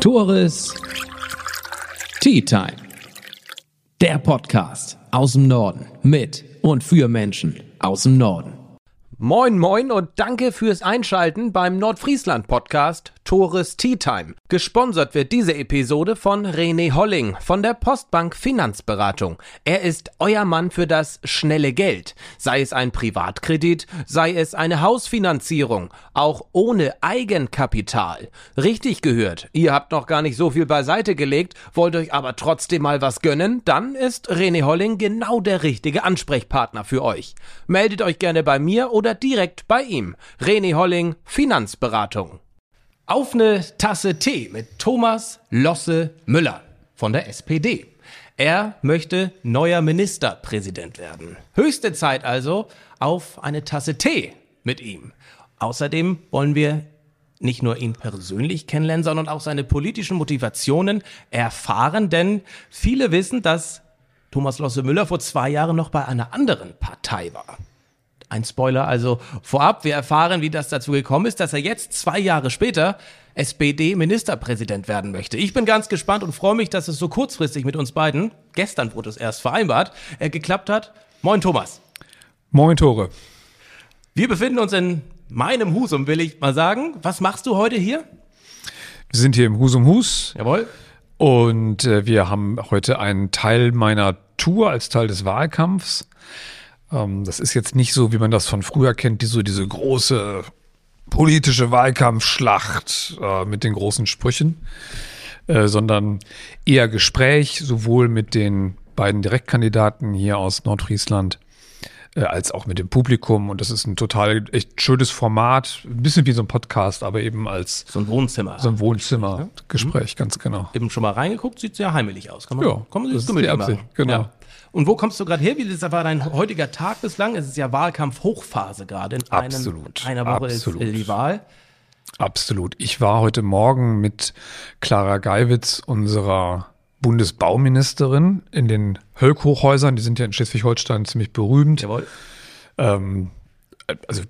Tores Tea Time. Der Podcast aus dem Norden mit und für Menschen aus dem Norden. Moin, moin und danke fürs Einschalten beim Nordfriesland Podcast Tores Tea Time. Gesponsert wird diese Episode von René Holling von der Postbank Finanzberatung. Er ist euer Mann für das schnelle Geld. Sei es ein Privatkredit, sei es eine Hausfinanzierung, auch ohne Eigenkapital. Richtig gehört. Ihr habt noch gar nicht so viel beiseite gelegt, wollt euch aber trotzdem mal was gönnen, dann ist René Holling genau der richtige Ansprechpartner für euch. Meldet euch gerne bei mir oder direkt bei ihm. René Holling Finanzberatung. Auf eine Tasse Tee mit Thomas Losse Müller von der SPD. Er möchte neuer Ministerpräsident werden. Höchste Zeit also auf eine Tasse Tee mit ihm. Außerdem wollen wir nicht nur ihn persönlich kennenlernen, sondern auch seine politischen Motivationen erfahren, denn viele wissen, dass Thomas Losse Müller vor zwei Jahren noch bei einer anderen Partei war. Ein Spoiler also vorab. Wir erfahren, wie das dazu gekommen ist, dass er jetzt zwei Jahre später SPD-Ministerpräsident werden möchte. Ich bin ganz gespannt und freue mich, dass es so kurzfristig mit uns beiden, gestern wurde es erst vereinbart, äh, geklappt hat. Moin Thomas. Moin Tore. Wir befinden uns in meinem Husum, will ich mal sagen. Was machst du heute hier? Wir sind hier im Husum Hus. Jawohl. Und äh, wir haben heute einen Teil meiner Tour als Teil des Wahlkampfs. Ähm, das ist jetzt nicht so, wie man das von früher kennt, die so diese große politische Wahlkampfschlacht äh, mit den großen Sprüchen, äh, sondern eher Gespräch, sowohl mit den beiden Direktkandidaten hier aus Nordfriesland äh, als auch mit dem Publikum. Und das ist ein total echt schönes Format, ein bisschen wie so ein Podcast, aber eben als So ein Wohnzimmer. so ein Wohnzimmergespräch, ganz genau. Eben schon mal reingeguckt, sieht sehr heimelig aus. Kann man, Ja, kann man sich gemütlich machen. genau. Ja. Und wo kommst du gerade her? Wie das war dein heutiger Tag bislang? Es ist ja Wahlkampf-Hochphase gerade. In einem, Absolut, einer Woche absolut. ist äh, die Wahl. Absolut. Ich war heute Morgen mit Clara Geiwitz, unserer Bundesbauministerin, in den Höllk-Hochhäusern. Die sind ja in Schleswig-Holstein ziemlich berühmt. Jawohl. Ähm, also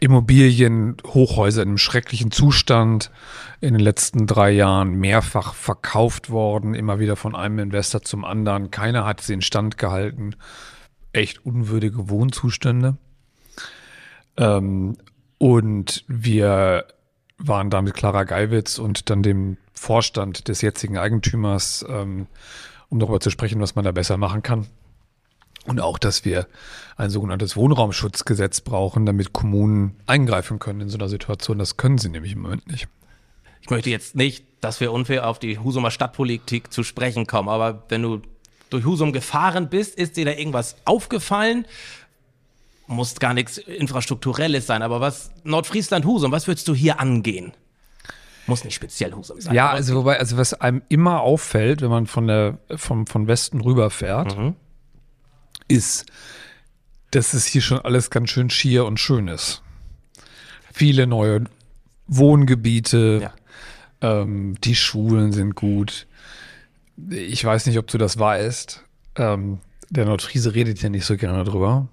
Immobilien, Hochhäuser in einem schrecklichen Zustand, in den letzten drei Jahren mehrfach verkauft worden, immer wieder von einem Investor zum anderen. Keiner hat sie instand gehalten. Echt unwürdige Wohnzustände. Ähm, und wir waren da mit Clara Geiwitz und dann dem Vorstand des jetzigen Eigentümers, ähm, um darüber zu sprechen, was man da besser machen kann. Und auch, dass wir ein sogenanntes Wohnraumschutzgesetz brauchen, damit Kommunen eingreifen können in so einer Situation. Das können sie nämlich im Moment nicht. Ich möchte jetzt nicht, dass wir unfair auf die Husumer Stadtpolitik zu sprechen kommen, aber wenn du durch Husum gefahren bist, ist dir da irgendwas aufgefallen? Muss gar nichts Infrastrukturelles sein, aber was Nordfriesland Husum, was würdest du hier angehen? Muss nicht speziell Husum sein. Ja, also wobei, also was einem immer auffällt, wenn man von der vom, von Westen rüberfährt, ist, dass es hier schon alles ganz schön schier und schön ist. Viele neue Wohngebiete, Ja. ähm, die Schulen sind gut. Ich weiß nicht, ob du das weißt. Ähm, der Nordfriese redet ja nicht so gerne drüber.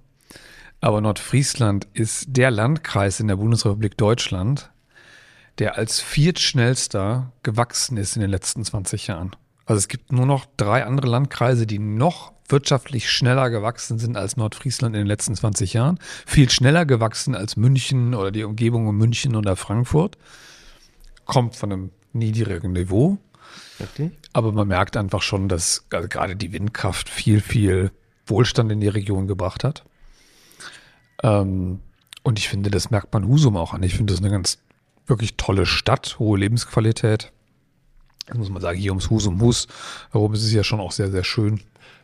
Aber Nordfriesland ist der Landkreis in der Bundesrepublik Deutschland, der als viertschnellster gewachsen ist in den letzten 20 Jahren. Also es gibt nur noch drei andere Landkreise, die noch wirtschaftlich schneller gewachsen sind als Nordfriesland in den letzten 20 Jahren. Viel schneller gewachsen als München oder die Umgebung um München oder Frankfurt. Kommt von einem niedrigen Niveau. Richtig? Aber man merkt einfach schon, dass also gerade die Windkraft viel, viel Wohlstand in die Region gebracht hat. Ähm, und ich finde, das merkt man Husum auch an. Ich finde das eine ganz wirklich tolle Stadt, hohe Lebensqualität. Das muss man sagen, hier ums Husum Hus herum ist es ja schon auch sehr, sehr schön.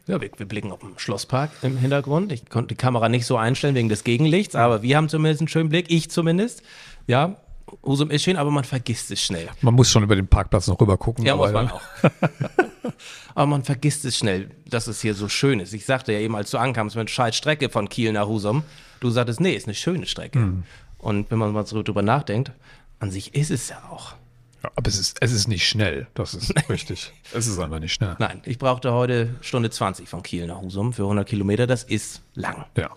Ja, wir, wir blicken auf den Schlosspark im Hintergrund. Ich konnte die Kamera nicht so einstellen wegen des Gegenlichts, aber wir haben zumindest einen schönen Blick. Ich zumindest. Ja, Husum ist schön, aber man vergisst es schnell. Man muss schon über den Parkplatz noch rüber gucken. Ja, aber, muss man auch. aber man vergisst es schnell, dass es hier so schön ist. Ich sagte ja eben, als du ankamst mit scheiß Strecke von Kiel nach Husum, du sagtest, nee, ist eine schöne Strecke. Und wenn man mal so drüber nachdenkt, an sich ist es ja auch. Ja, aber es ist, es ist nicht schnell. Das ist richtig. Es ist einfach nicht schnell. Nein, ich brauchte heute Stunde 20 von Kiel nach Husum für 100 Kilometer. Das ist lang. Ja.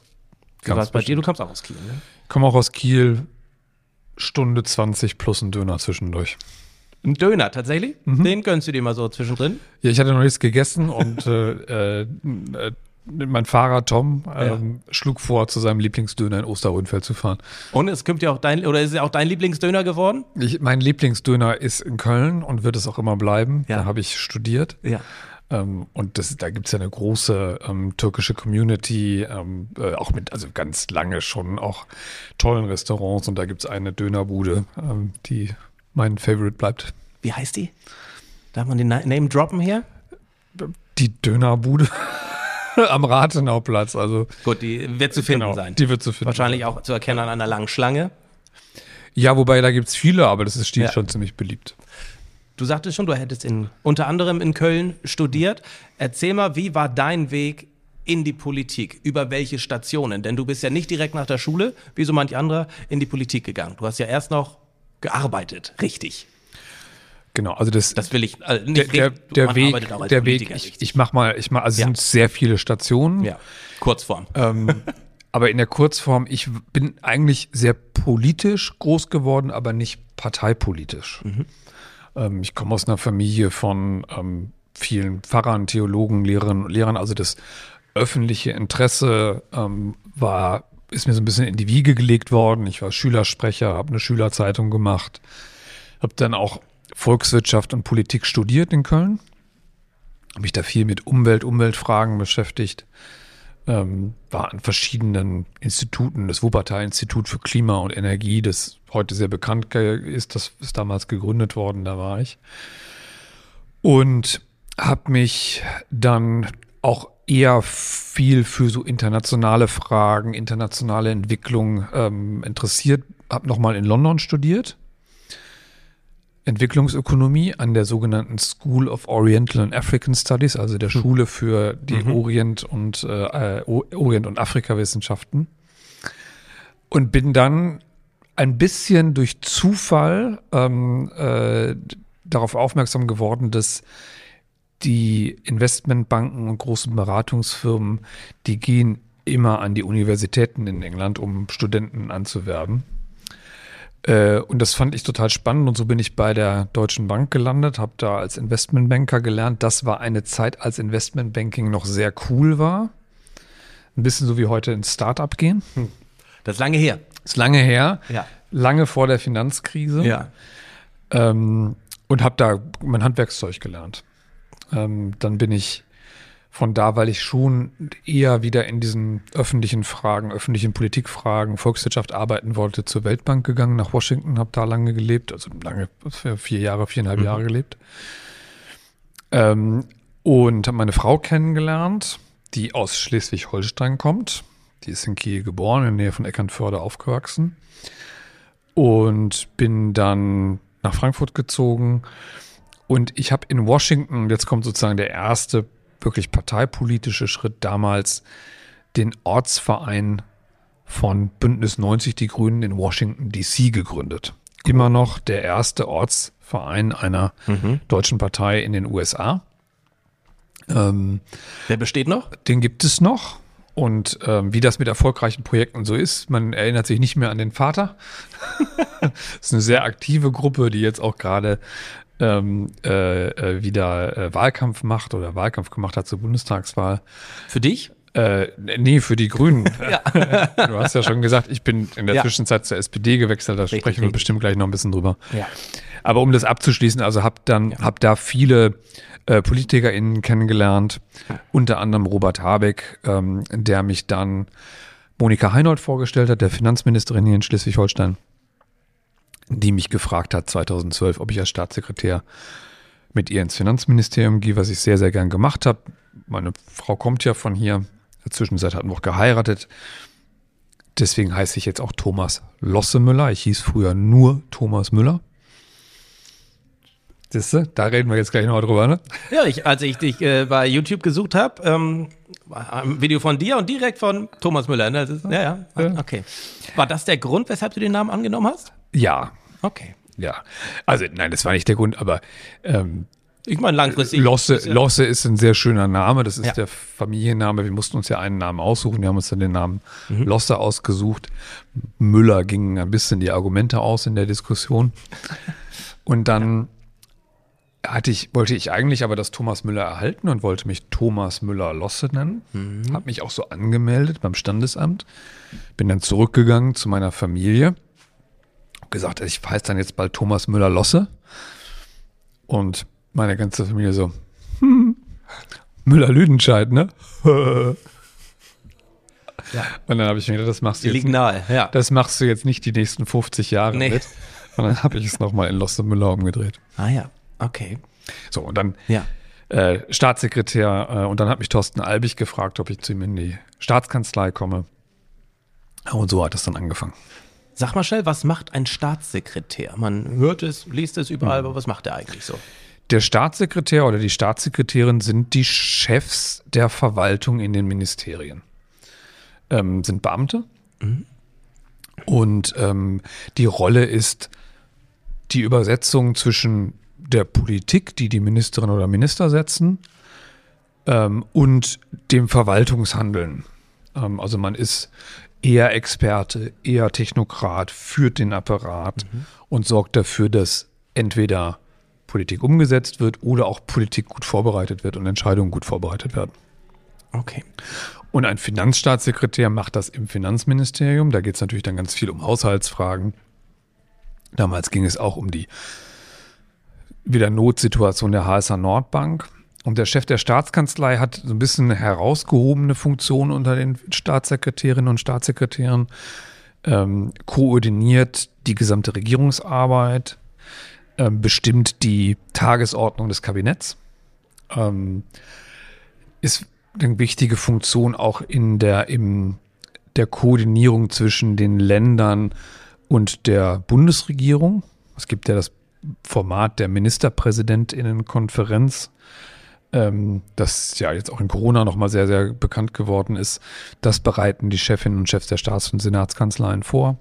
Wie war es bei dir? Du kommst auch aus Kiel, ne? Ich komme auch aus Kiel. Stunde 20 plus ein Döner zwischendurch. Ein Döner tatsächlich? Mhm. Den gönnst du dir mal so zwischendrin? Ja, ich hatte noch nichts gegessen und äh, äh, äh, mein Fahrer Tom ähm, schlug vor, zu seinem Lieblingsdöner in Osterrönfeld zu fahren. Und es kommt ja auch dein, oder ist es auch dein Lieblingsdöner geworden? Ich, mein Lieblingsdöner ist in Köln und wird es auch immer bleiben. Ja. Da habe ich studiert. Ja. Ähm, und das, da gibt es ja eine große ähm, türkische Community, ähm, äh, auch mit, also ganz lange schon auch tollen Restaurants. Und da gibt es eine Dönerbude, ähm, die mein Favorite bleibt. Wie heißt die? Darf man den Na- Name droppen hier? Die Dönerbude am Rathenauplatz. Also Gut, die wird zu finden genau, sein. die wird zu finden. Wahrscheinlich auch zu erkennen an einer langen Schlange. Ja, wobei da gibt es viele, aber das ist die Ja. schon ziemlich beliebt. Du sagtest schon, du hättest in, unter anderem in Köln studiert. Erzähl mal, wie war dein Weg in die Politik? Über welche Stationen? Denn du bist ja nicht direkt nach der Schule, wie so manch anderer, in die Politik gegangen. Du hast ja erst noch gearbeitet, richtig. Genau, also das, Das will ich der, nicht der, der Man Weg, der Weg, Politiker, ich, richtig. ich mach mal, ich mach, also es Ja. sind sehr viele Stationen. ja, Kurzform. Ähm, aber in der Kurzform, ich bin eigentlich sehr politisch groß geworden, aber nicht parteipolitisch. Ähm, ich komme aus einer Familie von ähm, vielen Pfarrern, Theologen, Lehrerinnen und Lehrern. Also das öffentliche Interesse ähm, war, ist mir so ein bisschen in die Wiege gelegt worden. Ich war Schülersprecher, habe eine Schülerzeitung gemacht, habe dann auch Volkswirtschaft und Politik studiert in Köln. Habe mich da viel mit Umwelt, Umweltfragen beschäftigt ähm, war an verschiedenen Instituten, das Wuppertal-Institut für Klima und Energie, das heute sehr bekannt ist, das ist damals gegründet worden, da war ich. Und habe mich dann auch eher viel für so internationale Fragen, internationale Entwicklung ähm, interessiert. Habe nochmal in London studiert. Entwicklungsökonomie an der sogenannten School of Oriental and African Studies, also der Schule für die Orient- und äh, Orient- und Afrikawissenschaften. Und bin dann ein bisschen durch Zufall ähm, äh, darauf aufmerksam geworden, dass die Investmentbanken und großen Beratungsfirmen, die gehen immer an die Universitäten in England, um Studenten anzuwerben. Äh, und das fand ich total spannend und so bin ich bei der Deutschen Bank gelandet, habe da als Investmentbanker gelernt. Das war eine Zeit, als Investmentbanking noch sehr cool war. Ein bisschen so wie heute ins Startup gehen. Das ist lange her. Ist lange her, Ja. lange vor der Finanzkrise. Ja. Ähm, und habe da mein Handwerkszeug gelernt. Ähm, dann bin ich von da, weil ich schon eher wieder in diesen öffentlichen Fragen, öffentlichen Politikfragen, Volkswirtschaft arbeiten wollte, zur Weltbank gegangen, nach Washington, habe da lange gelebt, also lange, vier Jahre, viereinhalb Jahre gelebt. Ähm, und habe meine Frau kennengelernt, die aus Schleswig-Holstein kommt. Die ist in Kiel geboren, in der Nähe von Eckernförde aufgewachsen. Und bin dann nach Frankfurt gezogen. Und ich habe in Washington, jetzt kommt sozusagen der erste wirklich parteipolitische Schritt damals, den Ortsverein von Bündnis 90 Die Grünen in Washington DC gegründet. Immer noch der erste Ortsverein einer deutschen Partei in den USA. Ähm, Der besteht noch? den gibt es noch. Und ähm, wie das mit erfolgreichen Projekten so ist, man erinnert sich nicht mehr an den Vater. das ist eine sehr aktive Gruppe, die jetzt auch gerade ähm, äh, äh, wieder äh, Wahlkampf macht oder Wahlkampf gemacht hat zur Bundestagswahl. Für dich? Äh, nee, für die Grünen. du hast ja schon gesagt, ich bin in der Ja. Zwischenzeit zur SPD gewechselt, da sprechen wir richtig. bestimmt gleich noch ein bisschen drüber. Ja. Aber um das abzuschließen, also habe dann hab da viele äh, PolitikerInnen kennengelernt, unter anderem Robert Habeck, ähm, der mich dann Monika Heinold vorgestellt hat, der Finanzministerin hier in Schleswig-Holstein, die mich gefragt hat 2012, ob ich als Staatssekretär mit ihr ins Finanzministerium gehe, was ich sehr, sehr gern gemacht habe. Meine Frau kommt ja von hier. In der Zwischenzeit hatten wir auch geheiratet. Deswegen heiße ich jetzt auch Thomas Lossemüller. Ich hieß früher nur Thomas Müller. Siehste, da reden wir jetzt gleich noch drüber, ne? Ja, ich, als ich dich äh, bei YouTube gesucht habe, ähm, war ein Video von dir und direkt von Thomas Müller. Ne? Ist, ja, Ja. okay. War das der Grund, weshalb du den Namen angenommen hast? Ja, Okay. ja. Also nein, das war nicht der Grund, aber ähm, Ich meine, langfristig. Losse, ist ja- Losse ist ein sehr schöner Name. Das ist Ja. der Familienname. Wir mussten uns ja einen Namen aussuchen. Wir haben uns dann den Namen Mhm. Losse ausgesucht. Müller ging ein bisschen die Argumente aus in der Diskussion. Und dann hatte ich, wollte ich eigentlich aber das Thomas Müller erhalten und wollte mich Thomas Müller Losse nennen. Mhm. Habe mich auch so angemeldet beim Standesamt. Bin dann zurückgegangen zu meiner Familie. Gesagt, ich heiße dann jetzt bald Thomas Müller Losse. Und meine ganze Familie so, hm, Müller-Lüdenscheid, ne? Ja. Und dann habe ich mir gedacht, das machst du jetzt liegen nahe, ja. das machst du jetzt nicht die nächsten 50 Jahre Nee. mit. Und dann habe ich es nochmal in Losse Müller umgedreht. Ah ja, okay. So, und dann Ja. äh, Staatssekretär äh, und dann hat mich Thorsten Albig gefragt, ob ich zu ihm in die Staatskanzlei komme. Und so hat es dann angefangen. Sag mal schnell, was macht ein Staatssekretär? Man hört es, liest es überall, aber was macht er eigentlich so? Der Staatssekretär oder die Staatssekretärin sind die Chefs der Verwaltung in den Ministerien. Ähm, sind Beamte. Und ähm, die Rolle ist die Übersetzung zwischen der Politik, die die Ministerin oder Minister setzen, ähm, und dem Verwaltungshandeln. Ähm, also man ist eher Experte, eher Technokrat, führt den Apparat und sorgt dafür, dass entweder Politik umgesetzt wird oder auch Politik gut vorbereitet wird und Entscheidungen gut vorbereitet werden. Okay. Und ein Finanzstaatssekretär macht das im Finanzministerium. Da geht es natürlich dann ganz viel um Haushaltsfragen. Damals ging es auch um die wieder Notsituation der HSH Nordbank. Und der Chef der Staatskanzlei hat so ein bisschen herausgehobene Funktionen unter den Staatssekretärinnen und Staatssekretären, ähm, koordiniert die gesamte Regierungsarbeit, ähm, bestimmt die Tagesordnung des Kabinetts, ähm, ist eine wichtige Funktion auch in der, im, der Koordinierung zwischen den Ländern und der Bundesregierung. Es gibt ja das Format der Ministerpräsidentinnenkonferenz, ähm, das ja jetzt auch in Corona nochmal sehr, sehr bekannt geworden ist. Das bereiten die Chefinnen und Chefs der Staats- und Senatskanzleien vor.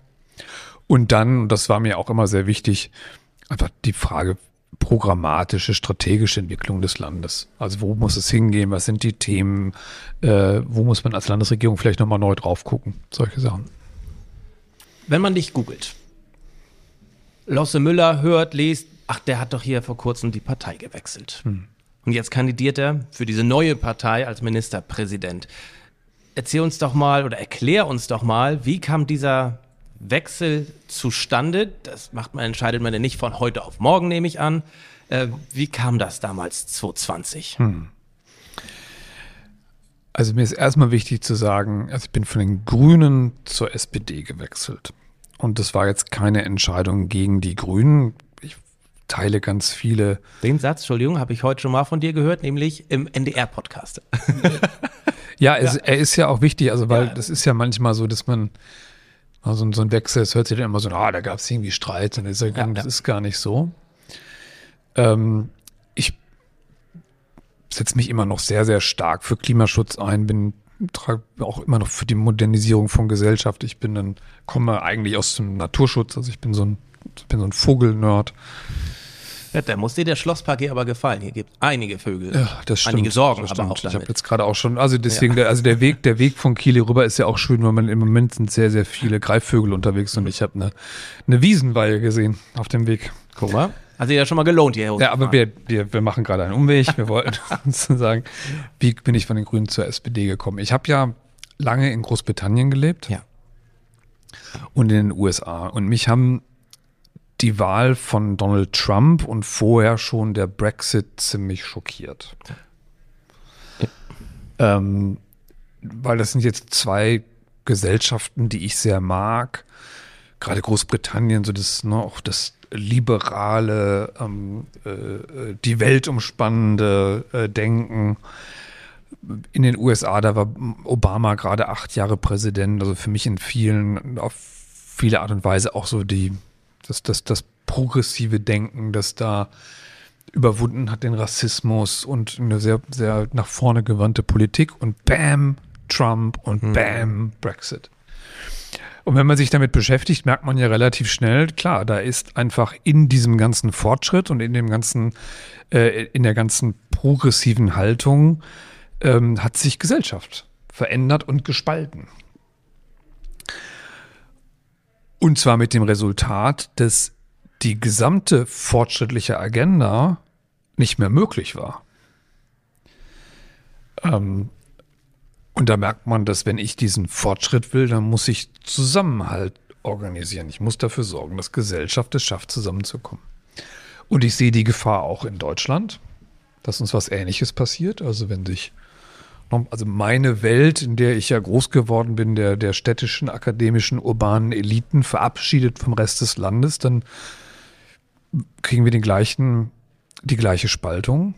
Und dann, und das war mir auch immer sehr wichtig, einfach die Frage programmatische, strategische Entwicklung des Landes. Also wo muss es hingehen, was sind die Themen, äh, wo muss man als Landesregierung vielleicht nochmal neu drauf gucken, solche Sachen. Wenn man dich googelt, Losse Müller hört, liest, ach, der hat doch hier vor kurzem die Partei gewechselt. Und jetzt kandidiert er für diese neue Partei als Ministerpräsident. Erzähl uns doch mal oder erklär uns doch mal, wie kam dieser Wechsel zustande? Das macht man, entscheidet man ja nicht von heute auf morgen, nehme ich an. Äh, wie kam das damals 2020? Also mir ist erstmal wichtig zu sagen, also ich bin von den Grünen zur SPD gewechselt. Und das war jetzt keine Entscheidung gegen die Grünen. Teile ganz viele Den Satz, Entschuldigung, habe ich heute schon mal von dir gehört, nämlich im NDR-Podcast. Ja, es, er ist ja auch wichtig, also weil Ja. das ist ja manchmal so, dass man also so ein Wechsel, es hört sich dann immer so, ah, da gab es irgendwie Streit und ist, ja, Ja, das ja. ist gar nicht so. Ähm, ich setze mich immer noch sehr, sehr stark für Klimaschutz ein, bin trage auch immer noch für die Modernisierung von Gesellschaft. Ich bin dann, komme eigentlich aus dem Naturschutz, also ich bin so ein, ich bin so ein Vogelnerd. Ja, da muss dir der Schlosspark hier aber gefallen. Hier gibt einige Vögel. Ja, das stimmt. Einige Sorgen das aber auch Ich habe damit. jetzt gerade auch schon, also deswegen, der, also der Weg, der Weg von Kiel hier rüber ist ja auch schön, weil man im Moment sind sehr, sehr viele Greifvögel unterwegs und ich habe eine, eine Wiesenweihe gesehen auf dem Weg. Guck mal. Hat sich ja schon mal gelohnt, hierher Ja, aber wir, wir, wir machen gerade einen Umweg. Wir wollten sozusagen, wie bin ich von den Grünen zur SPD gekommen? Ich habe ja lange in Großbritannien gelebt Ja. und in den USA. Und mich haben die Wahl von Donald Trump und vorher schon der Brexit ziemlich schockiert. Ähm, weil das sind jetzt zwei Gesellschaften, die ich sehr mag. Gerade Großbritannien, so das, ne, auch das liberale, ähm, äh, die Welt umspannende äh, Denken. In den USA, da war Obama gerade acht Jahre Präsident, also für mich in vielen, auf viele Art und Weise auch so die, das, das, das progressive Denken, das da überwunden hat den Rassismus und eine sehr, sehr nach vorne gewandte Politik und bam, Trump und bam, Brexit. Und wenn man sich damit beschäftigt, merkt man ja relativ schnell, klar, da ist einfach in diesem ganzen Fortschritt und in dem ganzen, äh, in der ganzen progressiven Haltung ähm, hat sich Gesellschaft verändert und gespalten. Und zwar mit dem Resultat, dass die gesamte fortschrittliche Agenda nicht mehr möglich war. Ähm, und da merkt man, dass wenn ich diesen Fortschritt will, dann muss ich Zusammenhalt organisieren. Ich muss dafür sorgen, dass Gesellschaft es schafft, zusammenzukommen. Und ich sehe die Gefahr auch in Deutschland, dass uns was Ähnliches passiert. Also wenn sich, also meine Welt, in der ich ja groß geworden bin, der, der städtischen, akademischen, urbanen Eliten verabschiedet vom Rest des Landes, dann kriegen wir den gleichen, die gleiche Spaltung.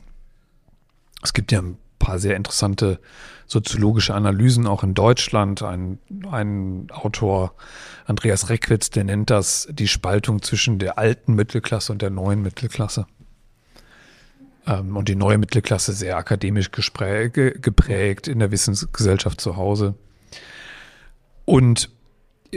Es gibt ja ein paar sehr interessante soziologische Analysen auch in Deutschland. Ein, ein Autor, Andreas Reckwitz, der nennt das die Spaltung zwischen der alten Mittelklasse und der neuen Mittelklasse. Ähm, und die neue Mittelklasse sehr akademisch geprägt in der Wissensgesellschaft zu Hause. Und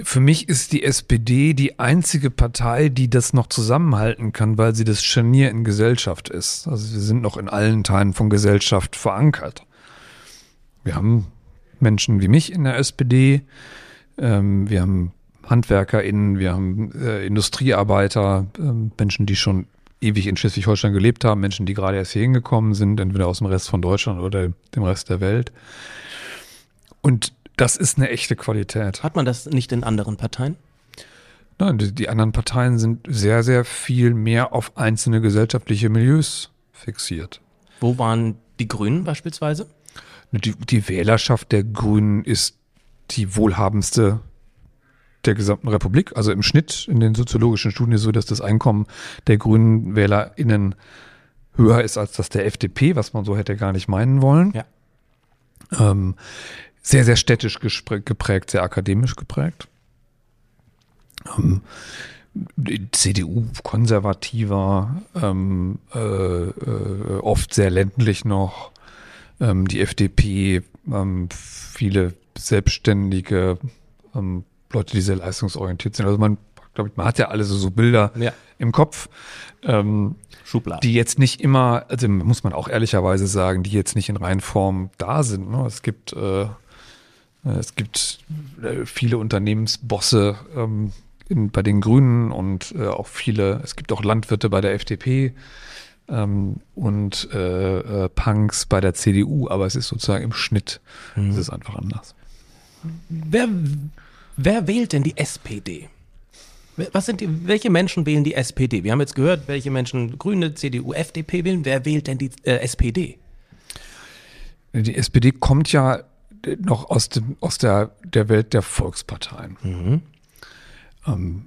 für mich ist die SPD die einzige Partei, die das noch zusammenhalten kann, weil sie das Scharnier in Gesellschaft ist. Also wir sind noch in allen Teilen von Gesellschaft verankert. Wir haben Menschen wie mich in der SPD, ähm, wir haben HandwerkerInnen, wir haben äh, Industriearbeiter, äh, Menschen, die schon ewig in Schleswig-Holstein gelebt haben, Menschen, die gerade erst hier hingekommen sind, entweder aus dem Rest von Deutschland oder dem Rest der Welt. Und das ist eine echte Qualität. Hat man das nicht in anderen Parteien? Nein, die, die anderen Parteien sind sehr, sehr viel mehr auf einzelne gesellschaftliche Milieus fixiert. Wo waren die Grünen beispielsweise? Die, die Wählerschaft der Grünen ist die wohlhabendste der gesamten Republik. Also im Schnitt in den soziologischen Studien so, dass das Einkommen der grünen WählerInnen höher ist als das der FDP, was man so hätte gar nicht meinen wollen. Ja. Ähm, sehr, sehr städtisch geprägt, sehr akademisch geprägt. Ähm, CDU konservativer, ähm, äh, äh, oft sehr ländlich noch. Ähm, die FDP, ähm, viele Selbstständige, ähm, Leute, die sehr leistungsorientiert sind. Also man, glaube ich, man hat ja alle so, so Bilder ja. im Kopf. Ähm, Schubladen. Die jetzt nicht immer, also muss man auch ehrlicherweise sagen, die jetzt nicht in Reihenform da sind. Ne? Es gibt äh, äh, es gibt äh, viele Unternehmensbosse ähm, in, bei den Grünen und äh, auch viele, es gibt auch Landwirte bei der FDP ähm, und äh, äh, Punks bei der CDU, aber es ist sozusagen im Schnitt, mhm. es ist einfach anders. Wer, wer wählt denn die SPD? Was sind die, welche Menschen wählen die SPD? Wir haben jetzt gehört, welche Menschen Grüne, CDU, FDP wählen. Wer wählt denn die äh, SPD? Die SPD kommt ja noch aus, dem, aus der, der Welt der Volksparteien. Mhm. Ähm,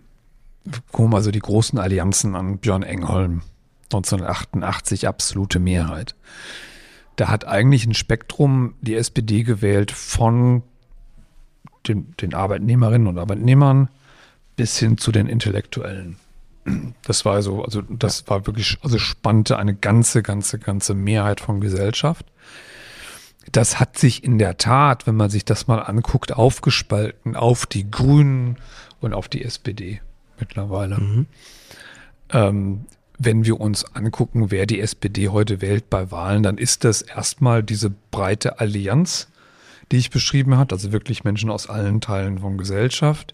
wir also die großen Allianzen an Björn Engholm, 1988 absolute Mehrheit. Da hat eigentlich ein Spektrum die SPD gewählt von den, den Arbeitnehmerinnen und Arbeitnehmern bis hin zu den Intellektuellen. Das war so, also das war wirklich, also spannte eine ganze, ganze, ganze Mehrheit von Gesellschaft das hat sich in der Tat, wenn man sich das mal anguckt, aufgespalten auf die Grünen und auf die SPD mittlerweile. Mhm. Ähm, wenn wir uns angucken, wer die SPD heute wählt bei Wahlen, dann ist das erstmal diese breite Allianz, die ich beschrieben habe, also wirklich Menschen aus allen Teilen von Gesellschaft.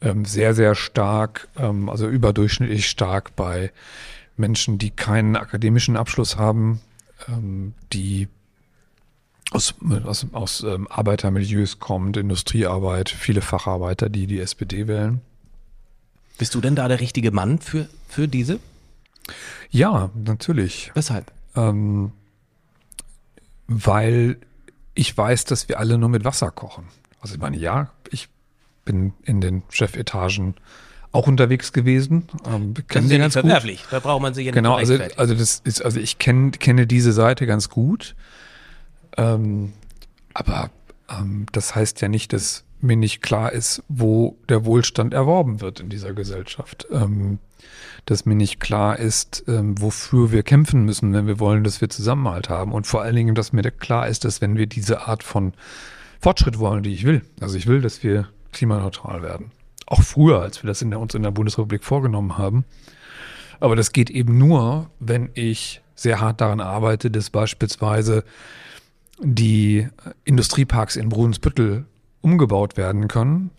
Ähm, sehr, sehr stark, ähm, also überdurchschnittlich stark bei Menschen, die keinen akademischen Abschluss haben, ähm, die aus, aus, aus ähm, Arbeitermilieus kommt, Industriearbeit, viele Facharbeiter, die die SPD wählen. Bist du denn da der richtige Mann für, für diese? Ja, natürlich. Weshalb? Ähm, weil ich weiß, dass wir alle nur mit Wasser kochen. Also ich meine, ja, ich bin in den Chefetagen auch unterwegs gewesen. Ähm, das ist ja ganz verwerflich. Gut. Da braucht man sich ja nicht Genau, also, also das ist, also ich kenn, kenne diese Seite ganz gut. Ähm, aber ähm, das heißt ja nicht, dass mir nicht klar ist, wo der Wohlstand erworben wird in dieser Gesellschaft. Ähm, dass mir nicht klar ist, ähm, wofür wir kämpfen müssen, wenn wir wollen, dass wir Zusammenhalt haben. Und vor allen Dingen, dass mir klar ist, dass wenn wir diese Art von Fortschritt wollen, die ich will, also ich will, dass wir klimaneutral werden. Auch früher, als wir das in der, uns in der Bundesrepublik vorgenommen haben. Aber das geht eben nur, wenn ich sehr hart daran arbeite, dass beispielsweise die Industrieparks in Brunsbüttel umgebaut werden können.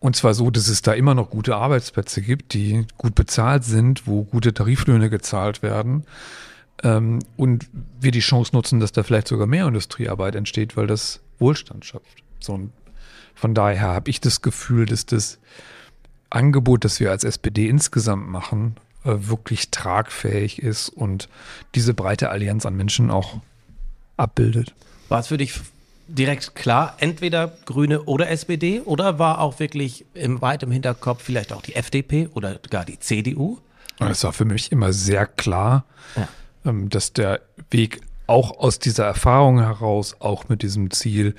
Und zwar so, dass es da immer noch gute Arbeitsplätze gibt, die gut bezahlt sind, wo gute Tariflöhne gezahlt werden. Ähm, und wir die Chance nutzen, dass da vielleicht sogar mehr Industriearbeit entsteht, weil das Wohlstand schafft. So, und von daher habe ich das Gefühl, dass das Angebot, das wir als SPD insgesamt machen, äh, wirklich tragfähig ist und diese breite Allianz an Menschen auch abbildet. War es für dich direkt klar, entweder Grüne oder SPD oder war auch wirklich im weit im Hinterkopf vielleicht auch die FDP oder gar die CDU? Es war für mich immer sehr klar, ja. Ähm, dass der Weg auch aus dieser Erfahrung heraus, auch mit diesem Ziel,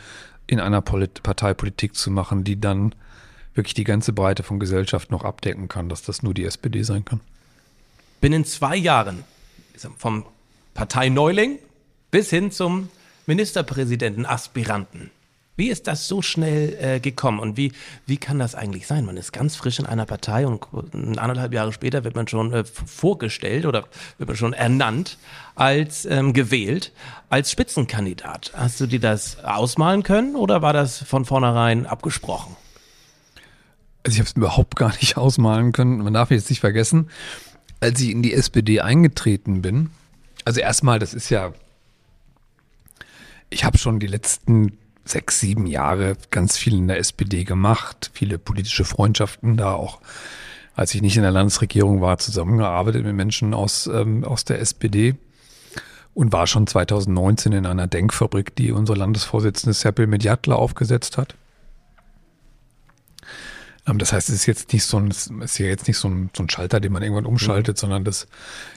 in einer Polit Parteipolitik zu machen, die dann wirklich die ganze Breite von Gesellschaft noch abdecken kann, dass das nur die SPD sein kann. Binnen zwei Jahren vom Parteineuling bis hin zum Ministerpräsidenten-Aspiranten. Wie ist das so schnell äh, gekommen und wie, wie kann das eigentlich sein? Man ist ganz frisch in einer Partei und anderthalb Jahre später wird man schon äh, vorgestellt oder wird man schon ernannt als ähm, gewählt als Spitzenkandidat. Hast du dir das ausmalen können oder war das von vornherein abgesprochen? Also ich habe es überhaupt gar nicht ausmalen können. Man darf jetzt nicht vergessen, als ich in die SPD eingetreten bin, also erstmal, das ist ja ich habe schon die letzten sechs, sieben Jahre ganz viel in der SPD gemacht, viele politische Freundschaften da auch, als ich nicht in der Landesregierung war, zusammengearbeitet mit Menschen aus, ähm, aus der SPD und war schon 2019 in einer Denkfabrik, die unser Landesvorsitzende Seppel Mediatler aufgesetzt hat. Ähm, das heißt, es ist jetzt nicht so ein, ist ja jetzt nicht so ein, so ein Schalter, den man irgendwann umschaltet, mhm. sondern das,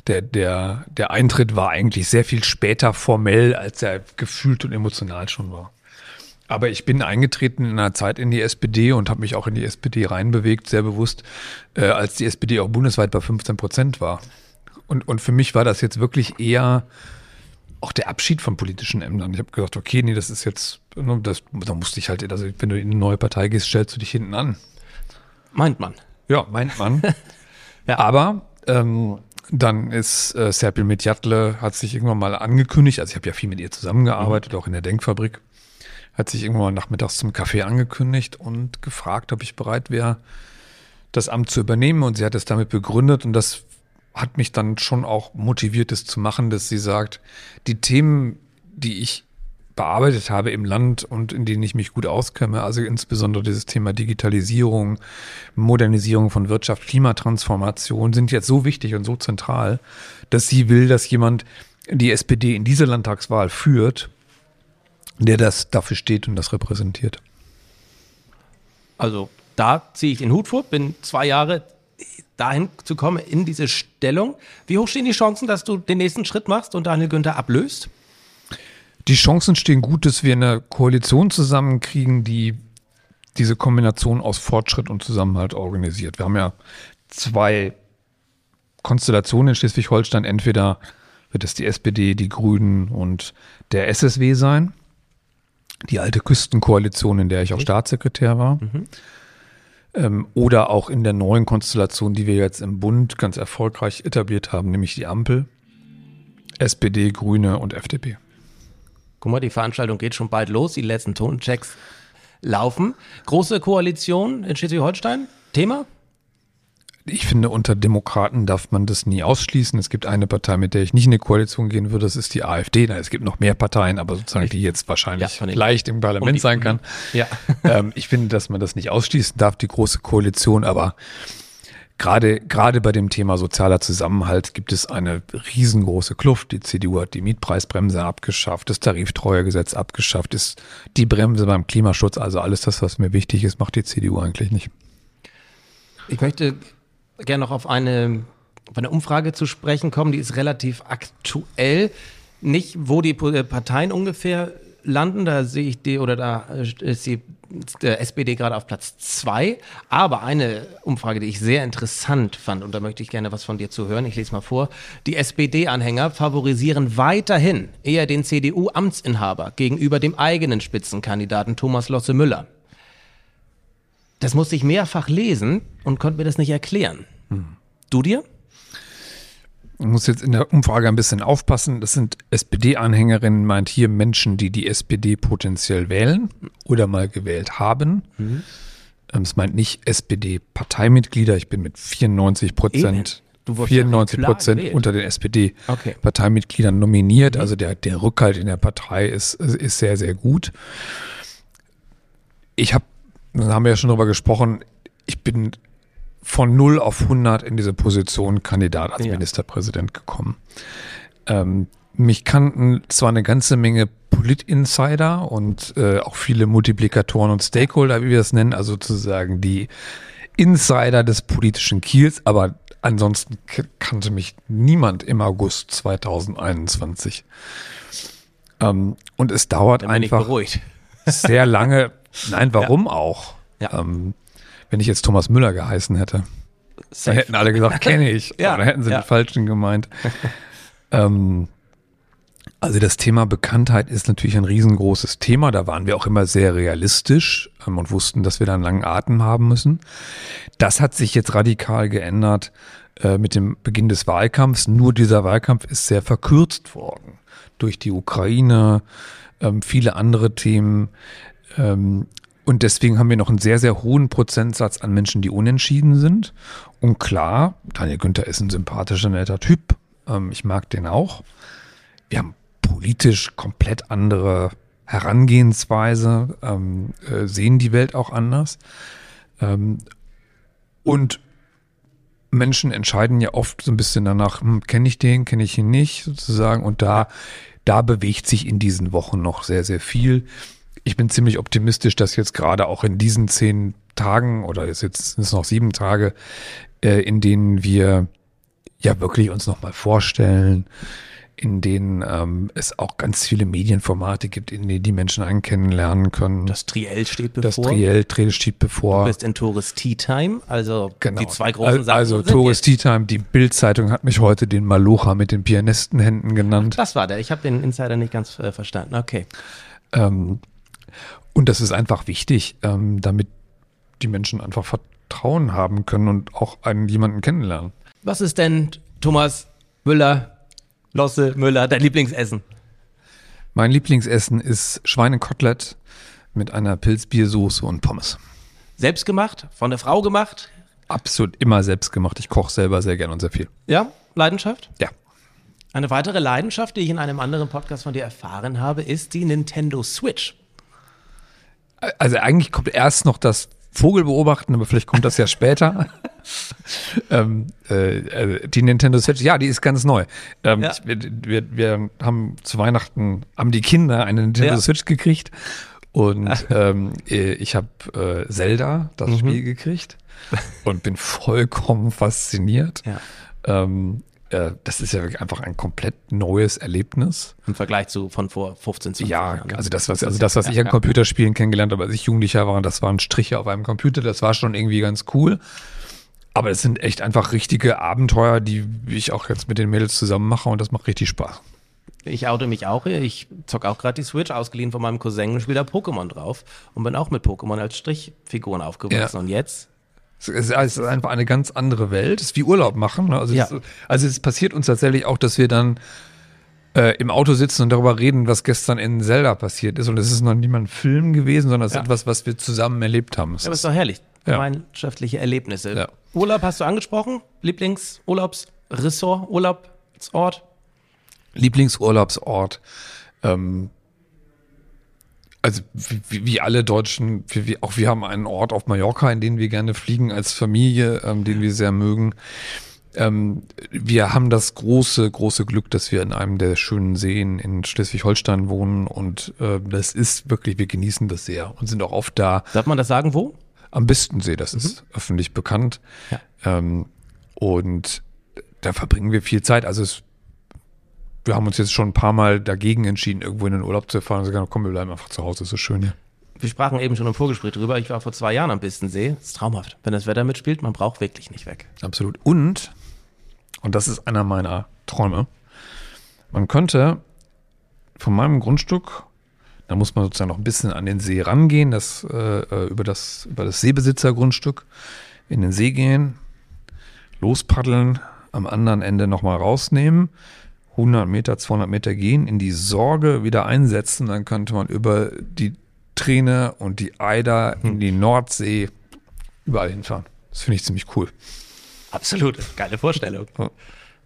der, der, der Eintritt war eigentlich sehr viel später formell, als er gefühlt und emotional schon war. Aber ich bin eingetreten in einer Zeit in die SPD und habe mich auch in die SPD reinbewegt, sehr bewusst, äh, als die SPD auch bundesweit bei 15 Prozent war. Und, und für mich war das jetzt wirklich eher auch der Abschied von politischen Ämtern. Ich habe gesagt, okay, nee, das ist jetzt, ne, das, da musste ich halt, also wenn du in eine neue Partei gehst, stellst du dich hinten an. Meint man. Ja, meint man. ja. Aber ähm, dann ist äh, Serpil Medjatle, hat sich irgendwann mal angekündigt, also ich habe ja viel mit ihr zusammengearbeitet, mhm. auch in der Denkfabrik, hat sich irgendwann mal nachmittags zum Kaffee angekündigt und gefragt, ob ich bereit wäre, das Amt zu übernehmen. Und sie hat es damit begründet und das hat mich dann schon auch motiviert, es zu machen, dass sie sagt, die Themen, die ich bearbeitet habe im Land und in denen ich mich gut auskenne, also insbesondere dieses Thema Digitalisierung, Modernisierung von Wirtschaft, Klimatransformation sind jetzt so wichtig und so zentral, dass sie will, dass jemand die SPD in diese Landtagswahl führt, der das dafür steht und das repräsentiert. Also da ziehe ich den Hut vor, bin zwei Jahre dahin zu kommen in diese Stellung. Wie hoch stehen die Chancen, dass du den nächsten Schritt machst und Daniel Günther ablöst? Die Chancen stehen gut, dass wir eine Koalition zusammenkriegen, die diese Kombination aus Fortschritt und Zusammenhalt organisiert. Wir haben ja zwei Konstellationen in Schleswig-Holstein. Entweder wird es die SPD, die Grünen und der SSW sein. Die alte Küstenkoalition, in der ich auch Staatssekretär war. Mhm. Ähm, oder auch in der neuen Konstellation, die wir jetzt im Bund ganz erfolgreich etabliert haben, nämlich die Ampel. SPD, Grüne und FDP. Guck mal, die Veranstaltung geht schon bald los. Die letzten Tonchecks laufen. Große Koalition in Schleswig-Holstein. Thema? Ich finde, unter Demokraten darf man das nie ausschließen. Es gibt eine Partei, mit der ich nicht in eine Koalition gehen würde, das ist die AfD. Es gibt noch mehr Parteien, aber sozusagen, die jetzt wahrscheinlich ja, leicht im Parlament sein kann. Ja. Ähm, ich finde, dass man das nicht ausschließen darf, die große Koalition, aber Gerade, gerade bei dem Thema sozialer Zusammenhalt gibt es eine riesengroße Kluft. Die CDU hat die Mietpreisbremse abgeschafft, das Tariftreuegesetz abgeschafft, ist die Bremse beim Klimaschutz, also alles das, was mir wichtig ist, macht die CDU eigentlich nicht. Ich möchte gerne noch auf eine, auf eine Umfrage zu sprechen kommen, die ist relativ aktuell. Nicht, wo die Parteien ungefähr landen. Da sehe ich die oder da ist die der SPD gerade auf Platz zwei. Aber eine Umfrage, die ich sehr interessant fand, und da möchte ich gerne was von dir zu hören, ich lese mal vor. Die SPD-Anhänger favorisieren weiterhin eher den CDU-Amtsinhaber gegenüber dem eigenen Spitzenkandidaten Thomas Losse Müller. Das musste ich mehrfach lesen und konnte mir das nicht erklären. Du dir? Ich muss jetzt in der Umfrage ein bisschen aufpassen. Das sind SPD-Anhängerinnen, meint hier Menschen, die die SPD potenziell wählen oder mal gewählt haben. Mhm. Ähm, Es meint nicht SPD-Parteimitglieder. Ich bin mit 94 Eben. Prozent, Du wurdest ja 94 klar Prozent unter den Okay. Mhm. SPD-Parteimitgliedern nominiert. Also der, der Rückhalt in der Partei ist, ist sehr, sehr gut. Ich habe, da haben wir ja schon drüber gesprochen, ich bin von 0 auf 100 in diese Position Kandidat als Ja. Ministerpräsident gekommen. Ähm, mich kannten zwar eine ganze Menge Polit-Insider und äh, auch viele Multiplikatoren und Stakeholder, wie wir es nennen, also sozusagen die Insider des politischen Kiels, aber ansonsten kannte mich niemand im August 2021. Ähm, und es dauert einfach beruhigt. sehr lange. Nein, warum auch? Ja. Ähm, wenn ich jetzt Thomas Müller geheißen hätte, dann Safe. hätten alle gesagt, kenne ich. Ja, Oder hätten sie ja. den Falschen gemeint. ähm, also das Thema Bekanntheit ist natürlich ein riesengroßes Thema. Da waren wir auch immer sehr realistisch ähm, und wussten, dass wir da einen langen Atem haben müssen. Das hat sich jetzt radikal geändert äh, mit dem Beginn des Wahlkampfs. Nur dieser Wahlkampf ist sehr verkürzt worden durch die Ukraine, ähm, viele andere Themen. Ähm, und deswegen haben wir noch einen sehr, sehr hohen Prozentsatz an Menschen, die unentschieden sind. Und klar, Daniel Günther ist ein sympathischer, netter Typ. Ähm, ich mag den auch. Wir haben politisch komplett andere Herangehensweise, ähm, äh, sehen die Welt auch anders. Ähm, und Menschen entscheiden ja oft so ein bisschen danach, hm, kenne ich den, kenne ich ihn nicht, sozusagen. Und da, da bewegt sich in diesen Wochen noch sehr, sehr viel. Ich bin ziemlich optimistisch, dass jetzt gerade auch in diesen zehn Tagen oder jetzt jetzt sind es noch sieben Tage, äh, in denen wir ja wirklich uns nochmal vorstellen, in denen ähm, es auch ganz viele Medienformate gibt, in denen die Menschen einen kennenlernen können. Das Triell steht bevor. das Triell, Triell steht bevor. Du bist in Tourist Tea Time, also Genau. die zwei großen Al- Sachen. Also Tourist Tea Time, die Bild-Zeitung hat mich heute den Malocha mit den Pianistenhänden genannt. Das war der. Ich habe den Insider nicht ganz äh, verstanden. Okay. Ähm, und das ist einfach wichtig, ähm, damit die Menschen einfach Vertrauen haben können und auch einen jemanden kennenlernen. Was ist denn, Thomas Müller, Losse Müller, dein Lieblingsessen? Mein Lieblingsessen ist Schweinekotelett mit einer Pilzbiersoße und Pommes. Selbst gemacht? Von der Frau gemacht? Absolut immer selbst gemacht. Ich koche selber sehr gern und sehr viel. Ja? Leidenschaft? Ja. Eine weitere Leidenschaft, die ich in einem anderen Podcast von dir erfahren habe, ist die Nintendo Switch. Also eigentlich kommt erst noch das Vogel beobachten, aber vielleicht kommt das ja später. ähm, äh, äh, die Nintendo Switch, ja, die ist ganz neu. Ähm, Ja. wir, wir, wir haben zu Weihnachten, haben die Kinder eine Nintendo Ja. Switch gekriegt und ähm, äh, ich habe äh, Zelda, das Mhm. Spiel gekriegt und bin vollkommen fasziniert. Ja. Ähm, äh, das ist ja wirklich einfach ein komplett neues Erlebnis. Im Vergleich zu von vor 15, 20 Ja, Jahren. ne? also das, was, also das, was ich an ja. Computerspielen kennengelernt habe, als ich Jugendlicher war, das waren Striche auf einem Computer, das war schon irgendwie ganz cool. Aber es sind echt einfach richtige Abenteuer, die ich auch jetzt mit den Mädels zusammen mache und das macht richtig Spaß. Ich oute mich auch. Ich zock auch gerade die Switch, ausgeliehen von meinem Cousin und spiele da Pokémon drauf und bin auch mit Pokémon als Strichfiguren aufgewachsen. Ja. Und jetzt? Es ist, es einfach eine ganz andere Welt. Es ist wie Urlaub machen. ne? Also, Ja. das, also es passiert uns tatsächlich auch, dass wir dann äh, im Auto sitzen und darüber reden, was gestern in Zelda passiert ist. Und es ist noch nicht mal ein Film gewesen, sondern es Ja. ist etwas, was wir zusammen erlebt haben. Es Ja, aber ist ist, doch herrlich. Ja. Gemeinschaftliche Erlebnisse. Ja. Urlaub hast du angesprochen? Lieblingsurlaubsressort, Urlaubsort? Lieblingsurlaubsort. Ähm, also wie, wie- alle Deutschen, wie, wie, auch wir haben einen Ort auf Mallorca, in den wir gerne fliegen als Familie, ähm, den wir sehr mögen. Ähm, wir haben das große, große Glück, dass wir in einem der schönen Seen in Schleswig-Holstein wohnen und äh, das ist wirklich, wir genießen das sehr und sind auch oft da. Darf man das sagen, wo? Am Bistensee, das ist öffentlich bekannt. Ja. Ähm, und da verbringen wir viel Zeit. Also es, wir haben uns jetzt schon ein paar Mal dagegen entschieden, irgendwo in den Urlaub zu fahren und sagen, komm, wir bleiben einfach zu Hause, ist so schön hier. Wir sprachen eben schon im Vorgespräch drüber. Ich war vor zwei Jahren am Bistensee. Das ist traumhaft. Wenn das Wetter mitspielt, man braucht wirklich nicht weg. Absolut. Und, und das ist einer meiner Träume, man könnte von meinem Grundstück Da muss man sozusagen noch ein bisschen an den See rangehen, das, äh, äh, über, das, über das Seebesitzergrundstück in den See gehen, lospaddeln, am anderen Ende nochmal rausnehmen, 100 Meter, 200 Meter gehen, in die Sorge wieder einsetzen, dann könnte man über die Träne und die Eider in die Nordsee überall hinfahren. Das finde ich ziemlich cool. Absolut, geile Vorstellung. Ja.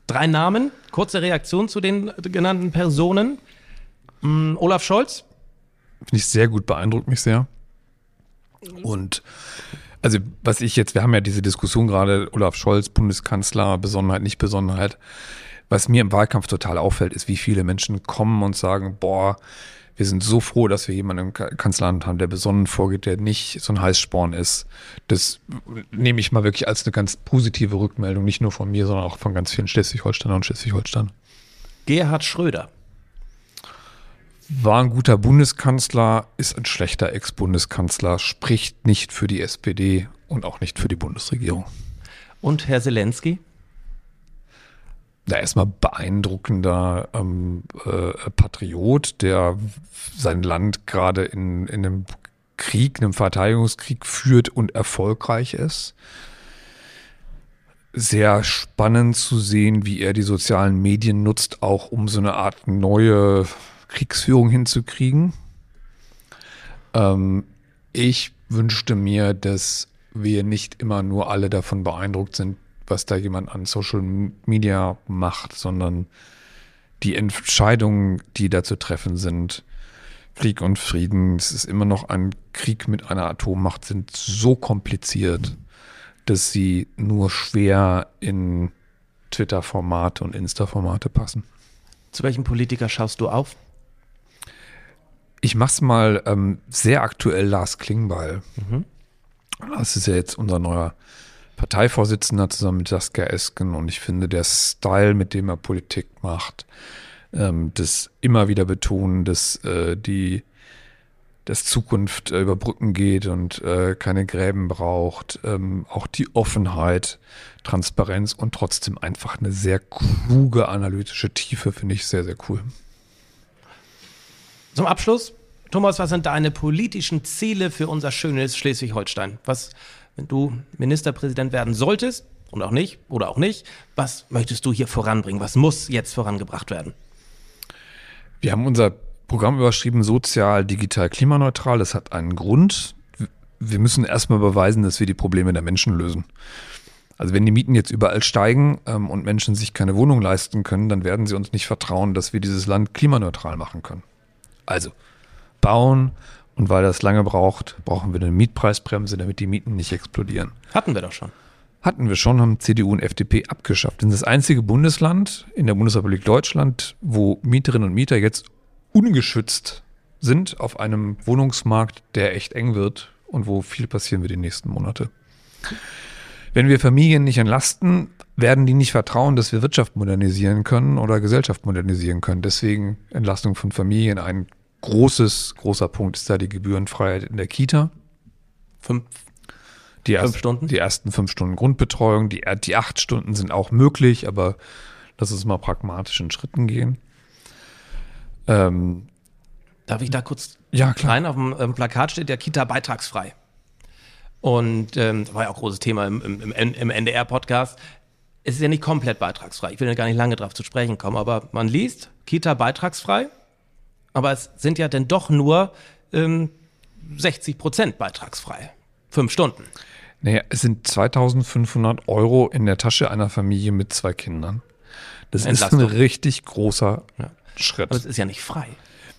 Drei Namen, kurze Reaktion zu den genannten Personen. Mm, Olaf Scholz, Finde ich sehr gut, beeindruckt mich sehr. Und also was ich jetzt, wir haben ja diese Diskussion gerade, Olaf Scholz, Bundeskanzler, Besonnenheit, nicht Besonnenheit. Was mir im Wahlkampf total auffällt, ist, wie viele Menschen kommen und sagen, boah, wir sind so froh, dass wir jemanden im Ka- Kanzleramt haben, der besonnen vorgeht, der nicht so ein Heißsporn ist. Das nehme ich mal wirklich als eine ganz positive Rückmeldung, nicht nur von mir, sondern auch von ganz vielen Schleswig-Holsteiner und Schleswig-Holstein. Gerhard Schröder. War ein guter Bundeskanzler, ist ein schlechter Ex-Bundeskanzler, spricht nicht für die SPD und auch nicht für die Bundesregierung. Und Herr Zelensky. Da erstmal beeindruckender ähm, äh, Patriot, der sein Land gerade in, in einem Krieg, einem Verteidigungskrieg führt und erfolgreich ist. Sehr spannend zu sehen, wie er die sozialen Medien nutzt, auch um so eine Art neue Kriegsführung hinzukriegen. Ähm, ich wünschte mir, dass wir nicht immer nur alle davon beeindruckt sind, was da jemand an Social Media macht, sondern die Entscheidungen, die da zu treffen sind, Krieg und Frieden, es ist immer noch ein Krieg mit einer Atommacht, sind so kompliziert, dass sie nur schwer in Twitter-Formate und Insta-Formate passen. Zu welchem Politiker schaust du auf? Ich mach's mal ähm, sehr aktuell Lars Klingbeil. Das ist ja jetzt unser neuer Parteivorsitzender zusammen mit Saskia Esken und ich finde, der Style, mit dem er Politik macht, ähm, das immer wieder betonen, dass äh, die dass Zukunft äh, über Brücken geht und äh, keine Gräben braucht, ähm, auch die Offenheit, Transparenz und trotzdem einfach eine sehr kluge analytische Tiefe finde ich sehr, sehr cool. Zum Abschluss, Thomas, was sind deine politischen Ziele für unser schönes Schleswig-Holstein? Was, wenn du Ministerpräsident werden solltest und auch nicht oder auch nicht, was möchtest du hier voranbringen? Was muss jetzt vorangebracht werden? Wir haben unser Programm überschrieben, sozial, digital, klimaneutral. Das hat einen Grund. Wir müssen erstmal beweisen, dass wir die Probleme der Menschen lösen. Also wenn die Mieten jetzt überall steigen ähm, und Menschen sich keine Wohnung leisten können, dann werden sie uns nicht vertrauen, dass wir dieses Land klimaneutral machen können. Also bauen und weil das lange braucht, brauchen wir eine Mietpreisbremse, damit die Mieten nicht explodieren. Hatten wir doch schon. Hatten wir schon, haben CDU und FDP abgeschafft. Das ist das einzige Bundesland in der Bundesrepublik Deutschland, wo Mieterinnen und Mieter jetzt ungeschützt sind auf einem Wohnungsmarkt, der echt eng wird und wo viel passieren wird die nächsten Monate. Wenn wir Familien nicht entlasten, werden die nicht vertrauen, dass wir Wirtschaft modernisieren können oder Gesellschaft modernisieren können. Deswegen Entlastung von Familien. Ein großes, großer Punkt ist da die Gebührenfreiheit in der Kita. Fünf. Die, erst, Fünf Stunden? die ersten fünf Stunden Grundbetreuung, die, die acht Stunden sind auch möglich, aber lass uns mal pragmatisch in Schritten gehen. Ähm, Darf ich da kurz ja, klar. rein? Auf dem ähm, Plakat steht der Kita beitragsfrei. Und ähm, das war ja auch ein großes Thema im, im, im, im NDR-Podcast. Es ist ja nicht komplett beitragsfrei. Ich will ja gar nicht lange drauf zu sprechen kommen, aber man liest Kita beitragsfrei, aber es sind ja dann doch nur ähm, 60 Prozent beitragsfrei. Fünf Stunden. Naja, es sind 2500 Euro in der Tasche einer Familie mit zwei Kindern. Das ist ein Entlastung. richtig großer Ja. Schritt. Aber es ist ja nicht frei.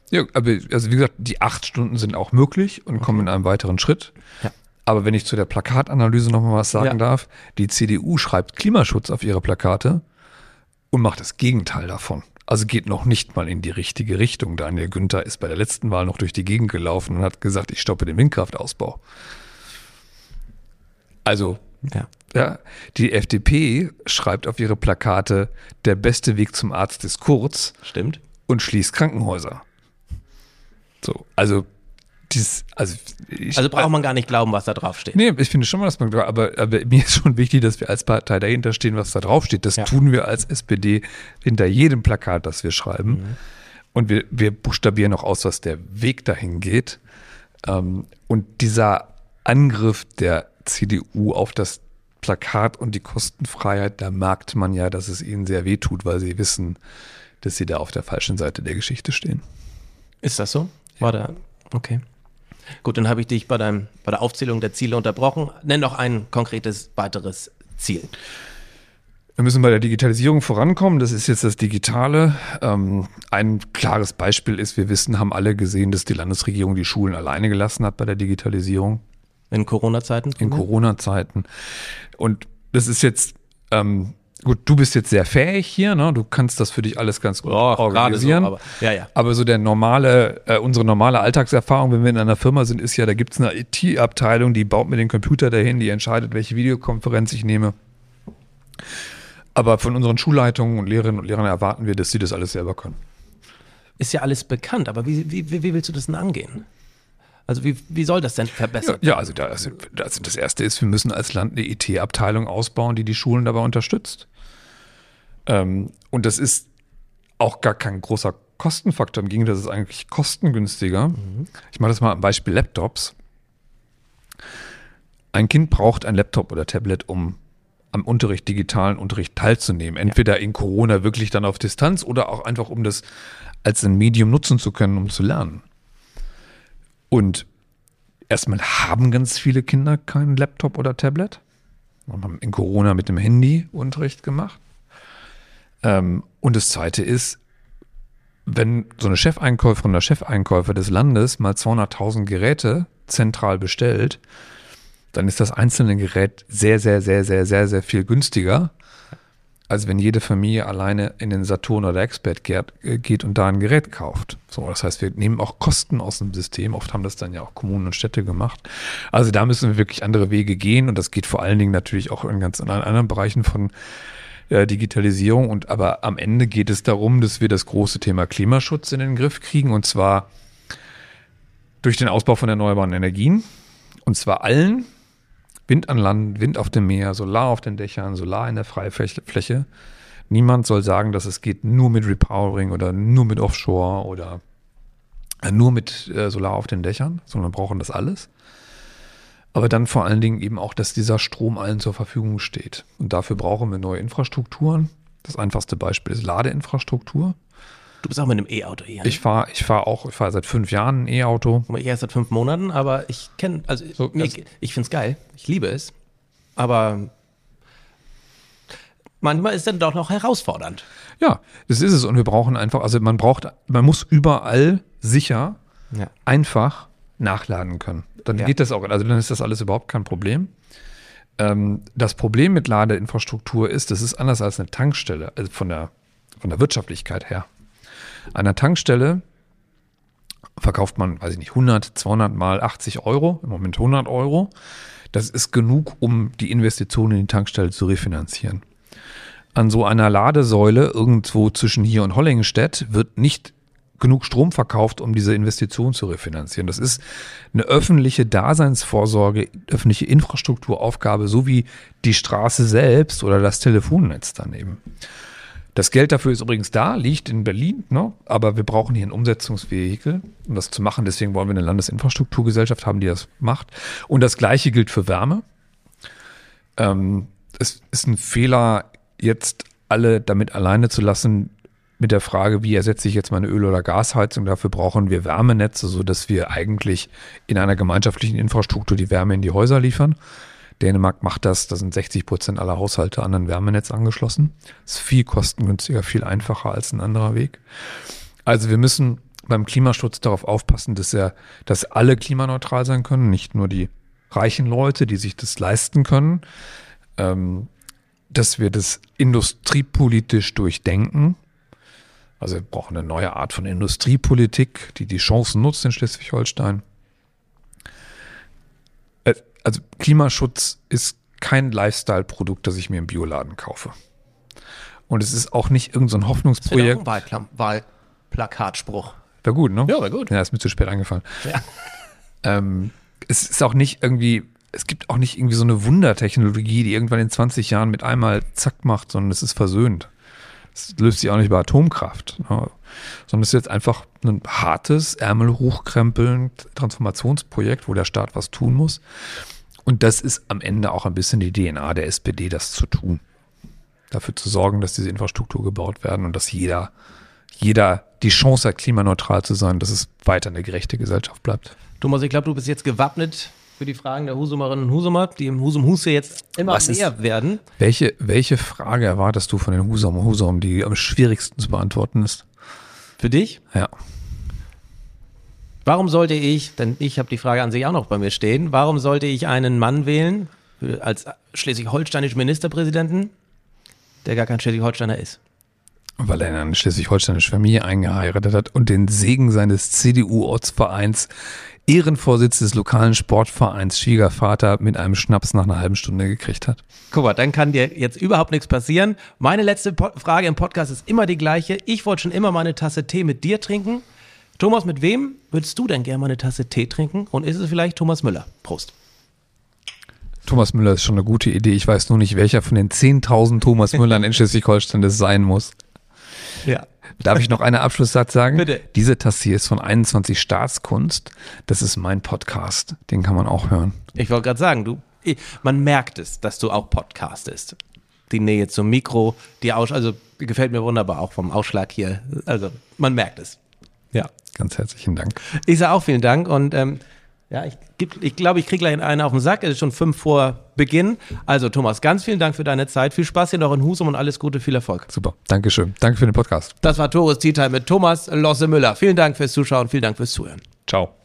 Ja, aber also wie gesagt, die acht Stunden sind auch möglich und kommen in einem weiteren Schritt. Ja. Aber wenn ich zu der Plakatanalyse noch mal was sagen Ja. darf, die CDU schreibt Klimaschutz auf ihre Plakate und macht das Gegenteil davon. Also geht noch nicht mal in die richtige Richtung. Daniel Günther ist bei der letzten Wahl noch durch die Gegend gelaufen und hat gesagt, ich stoppe den Windkraftausbau. Also, Ja. ja, die FDP schreibt auf ihre Plakate, der beste Weg zum Arzt ist kurz Stimmt. und schließt Krankenhäuser. So, also dieses, also, ich, Also braucht man gar nicht glauben, was da drauf steht. Nee, ich finde schon mal, dass man, aber, aber mir ist schon wichtig, dass wir als Partei dahinter stehen, was da drauf steht. Das Ja. tun wir als SPD hinter jedem Plakat, das wir schreiben. Mhm. Und wir, wir buchstabieren noch aus, was der Weg dahin geht. Ähm, und dieser Angriff der CDU auf das Plakat und die Kostenfreiheit, da merkt man ja, dass es ihnen sehr weh tut, weil sie wissen, dass sie da auf der falschen Seite der Geschichte stehen. Ist das so? War da? Okay. Gut, dann habe ich dich bei, deinem, bei der Aufzählung der Ziele unterbrochen. Nenn doch ein konkretes weiteres Ziel. Wir müssen bei der Digitalisierung vorankommen. Das ist jetzt das Digitale. Ähm, ein klares Beispiel ist, wir wissen, haben alle gesehen, dass die Landesregierung die Schulen alleine gelassen hat bei der Digitalisierung. In Corona-Zeiten? In Corona-Zeiten. Und das ist jetzt, ähm, gut, du bist jetzt sehr fähig hier, ne? Du kannst das für dich alles ganz gut Oh, organisieren. so, aber- ja, ja. Aber so der normale, äh, unsere normale Alltagserfahrung, wenn wir in einer Firma sind, ist ja, da gibt es eine IT-Abteilung, die baut mir den Computer dahin, die entscheidet, welche Videokonferenz ich nehme. Aber von unseren Schulleitungen und Lehrerinnen und Lehrern erwarten wir, dass sie das alles selber können. Ist ja alles bekannt, aber wie, wie, wie wie willst du das denn angehen? Also wie, wie soll das denn Ja, verbessert ja also, da, also das, das Erste ist, wir müssen als Land eine IT-Abteilung ausbauen, die die Schulen dabei unterstützt. Ähm, und das ist auch gar kein großer Kostenfaktor. Im Gegenteil, das ist eigentlich kostengünstiger. Ich mache das mal am Beispiel Laptops. Ein Kind braucht ein Laptop oder Tablet, um am Unterricht, digitalen Unterricht teilzunehmen. Entweder in Corona wirklich dann auf Distanz oder auch einfach, um das als ein Medium nutzen zu können, um zu lernen. Und erstmal haben ganz viele Kinder keinen Laptop oder Tablet. Wir haben in Corona mit dem Handy Unterricht gemacht. Ähm, und das Zweite ist, wenn so eine Chefeinkäuferin oder Chefeinkäufer des Landes mal 200.000 Geräte zentral bestellt, dann ist das einzelne Gerät sehr, sehr, sehr, sehr, sehr, sehr viel günstiger, als wenn jede Familie alleine in den Saturn oder Expert geht, äh, geht und da ein Gerät kauft. So, das heißt, wir nehmen auch Kosten aus dem System. Oft haben das dann ja auch Kommunen und Städte gemacht. Also da müssen wir wirklich andere Wege gehen und das geht vor allen Dingen natürlich auch in ganz anderen Bereichen von äh, Digitalisierung. Und aber am Ende geht es darum, dass wir das große Thema Klimaschutz in den Griff kriegen und zwar durch den Ausbau von erneuerbaren Energien und zwar allen Wind an Land, Wind auf dem Meer, Solar auf den Dächern, Solar in der Freifläche. Niemand soll sagen, dass es geht nur mit Repowering oder nur mit Offshore oder äh, nur mit äh, Solar auf den Dächern, sondern wir brauchen das alles. Aber dann vor allen Dingen eben auch, dass dieser Strom allen zur Verfügung steht. Und dafür brauchen wir neue Infrastrukturen. Das einfachste Beispiel ist Ladeinfrastruktur. Du bist auch mit einem E-Auto hier. ne? Ich fahre ich fahr auch, ich fahre seit fünf Jahren ein E-Auto. Ich erst seit fünf Monaten, aber ich kenne, also So, mir, ich finde es geil. Ich liebe es. Aber manchmal ist es dann doch noch herausfordernd. Ja, das ist es. Und wir brauchen einfach, also man braucht, man muss überall sicher, Ja. einfach nachladen können. Dann Ja. geht das auch, also dann ist das alles überhaupt kein Problem. Ähm, das Problem mit Ladeinfrastruktur ist, das ist anders als eine Tankstelle, also von der, von der Wirtschaftlichkeit her. An einer Tankstelle verkauft man, weiß ich nicht, 100, 200 mal 80 Euro, im Moment 100 Euro. Das ist genug, um die Investition in die Tankstelle zu refinanzieren. An so einer Ladesäule irgendwo zwischen hier und Hollingstedt wird nicht genug Strom verkauft, um diese Investition zu refinanzieren. Das ist eine öffentliche Daseinsvorsorge, öffentliche Infrastrukturaufgabe, so wie die Straße selbst oder das Telefonnetz daneben. Das Geld dafür ist übrigens da, liegt in Berlin, ne? aber wir brauchen hier ein Umsetzungsvehikel, um das zu machen. Deswegen wollen wir eine Landesinfrastrukturgesellschaft haben, die das macht. Und das Gleiche gilt für Wärme. Ähm, es ist ein Fehler, jetzt alle damit alleine zu lassen mit der Frage, wie ersetze ich jetzt meine Öl- oder Gasheizung. Dafür brauchen wir Wärmenetze, sodass wir eigentlich in einer gemeinschaftlichen Infrastruktur die Wärme in die Häuser liefern. Dänemark macht das, da sind 60 Prozent aller Haushalte an ein Wärmenetz angeschlossen. ist viel kostengünstiger, viel einfacher als ein anderer Weg. Also wir müssen beim Klimaschutz darauf aufpassen, dass er, dass alle klimaneutral sein können, nicht nur die reichen Leute, die sich das leisten können, ähm, dass wir das industriepolitisch durchdenken. Also wir brauchen eine neue Art von Industriepolitik, die die Chancen nutzt in Schleswig-Holstein. Also Klimaschutz ist kein Lifestyle-Produkt, das ich mir im Bioladen kaufe. Und es ist auch nicht irgendein so ein Das Hoffnungsprojekt. auch ein Wahlplakatspruch. Wäre gut, ne? Ja, wär gut. Ja, ist mir zu spät eingefallen. Ja. Ähm, es ist auch nicht irgendwie, es gibt auch nicht irgendwie so eine Wundertechnologie, die irgendwann in 20 Jahren mit einmal zack macht, sondern es ist versöhnt. Es löst sich auch nicht über Atomkraft, ne? sondern es ist jetzt einfach ein hartes, Ärmel hochkrempeln Transformationsprojekt, wo der Staat was tun muss. Und das ist am Ende auch ein bisschen die DNA der SPD, das zu tun. Dafür zu sorgen, dass diese Infrastruktur gebaut werden und dass jeder, jeder die Chance hat, klimaneutral zu sein, dass es weiter eine gerechte Gesellschaft bleibt. Thomas, ich glaube, du bist jetzt gewappnet für die Fragen der Husumerinnen und Husumer, die im Husum Hus jetzt immer Was mehr ist- werden. Welche, welche Frage erwartest du von den Husum Husum, die am schwierigsten zu beantworten ist? Für dich? Ja. Warum sollte ich, denn ich habe die Frage an sich auch noch bei mir stehen, warum sollte ich einen Mann wählen für- als schleswig-holsteinischen Ministerpräsidenten, der gar kein Schleswig-Holsteiner ist? Weil er in eine schleswig-holsteinische Familie eingeheiratet hat und den Segen seines CDU-Ortsvereins, Ehrenvorsitz des lokalen Sportvereins, Schwiegervater mit einem Schnaps nach einer halben Stunde gekriegt hat. Guck mal, dann kann dir jetzt überhaupt nichts passieren. Meine letzte po Frage im Podcast ist immer die gleiche. Ich wollte schon immer mal eine Tasse Tee mit dir trinken. Thomas, mit wem würdest du denn gerne mal eine Tasse Tee trinken? Und ist es vielleicht Thomas Müller? Prost. Thomas Müller ist schon eine gute Idee. Ich weiß nur nicht, welcher von den 10.000 Thomas Müllern in Schleswig-Holstein das sein muss. Ja. Darf ich noch einen Abschlusssatz sagen? Bitte. Diese Tasse hier ist von 21 Staatskunst. Das ist mein Podcast. Den kann man auch hören. Ich wollte gerade sagen, du, ich- man merkt es, dass du auch podcastest. Die Nähe zum Mikro, die Aus also gefällt mir wunderbar auch vom Ausschlag hier. Also man merkt es. Ja. Ganz herzlichen Dank. Ich sage auch vielen Dank und ähm, ja, ich, geb- ich glaube, ich kriege gleich einen auf den Sack. Es ist schon fünf vor Beginn. Also Thomas, ganz vielen Dank für deine Zeit. Viel Spaß hier noch in Husum und alles Gute, viel Erfolg. Super. Dankeschön. Danke für den Podcast. Das war Tores Tea Time mit Thomas Losse Müller. Vielen Dank fürs Zuschauen, vielen Dank fürs Zuhören. Ciao.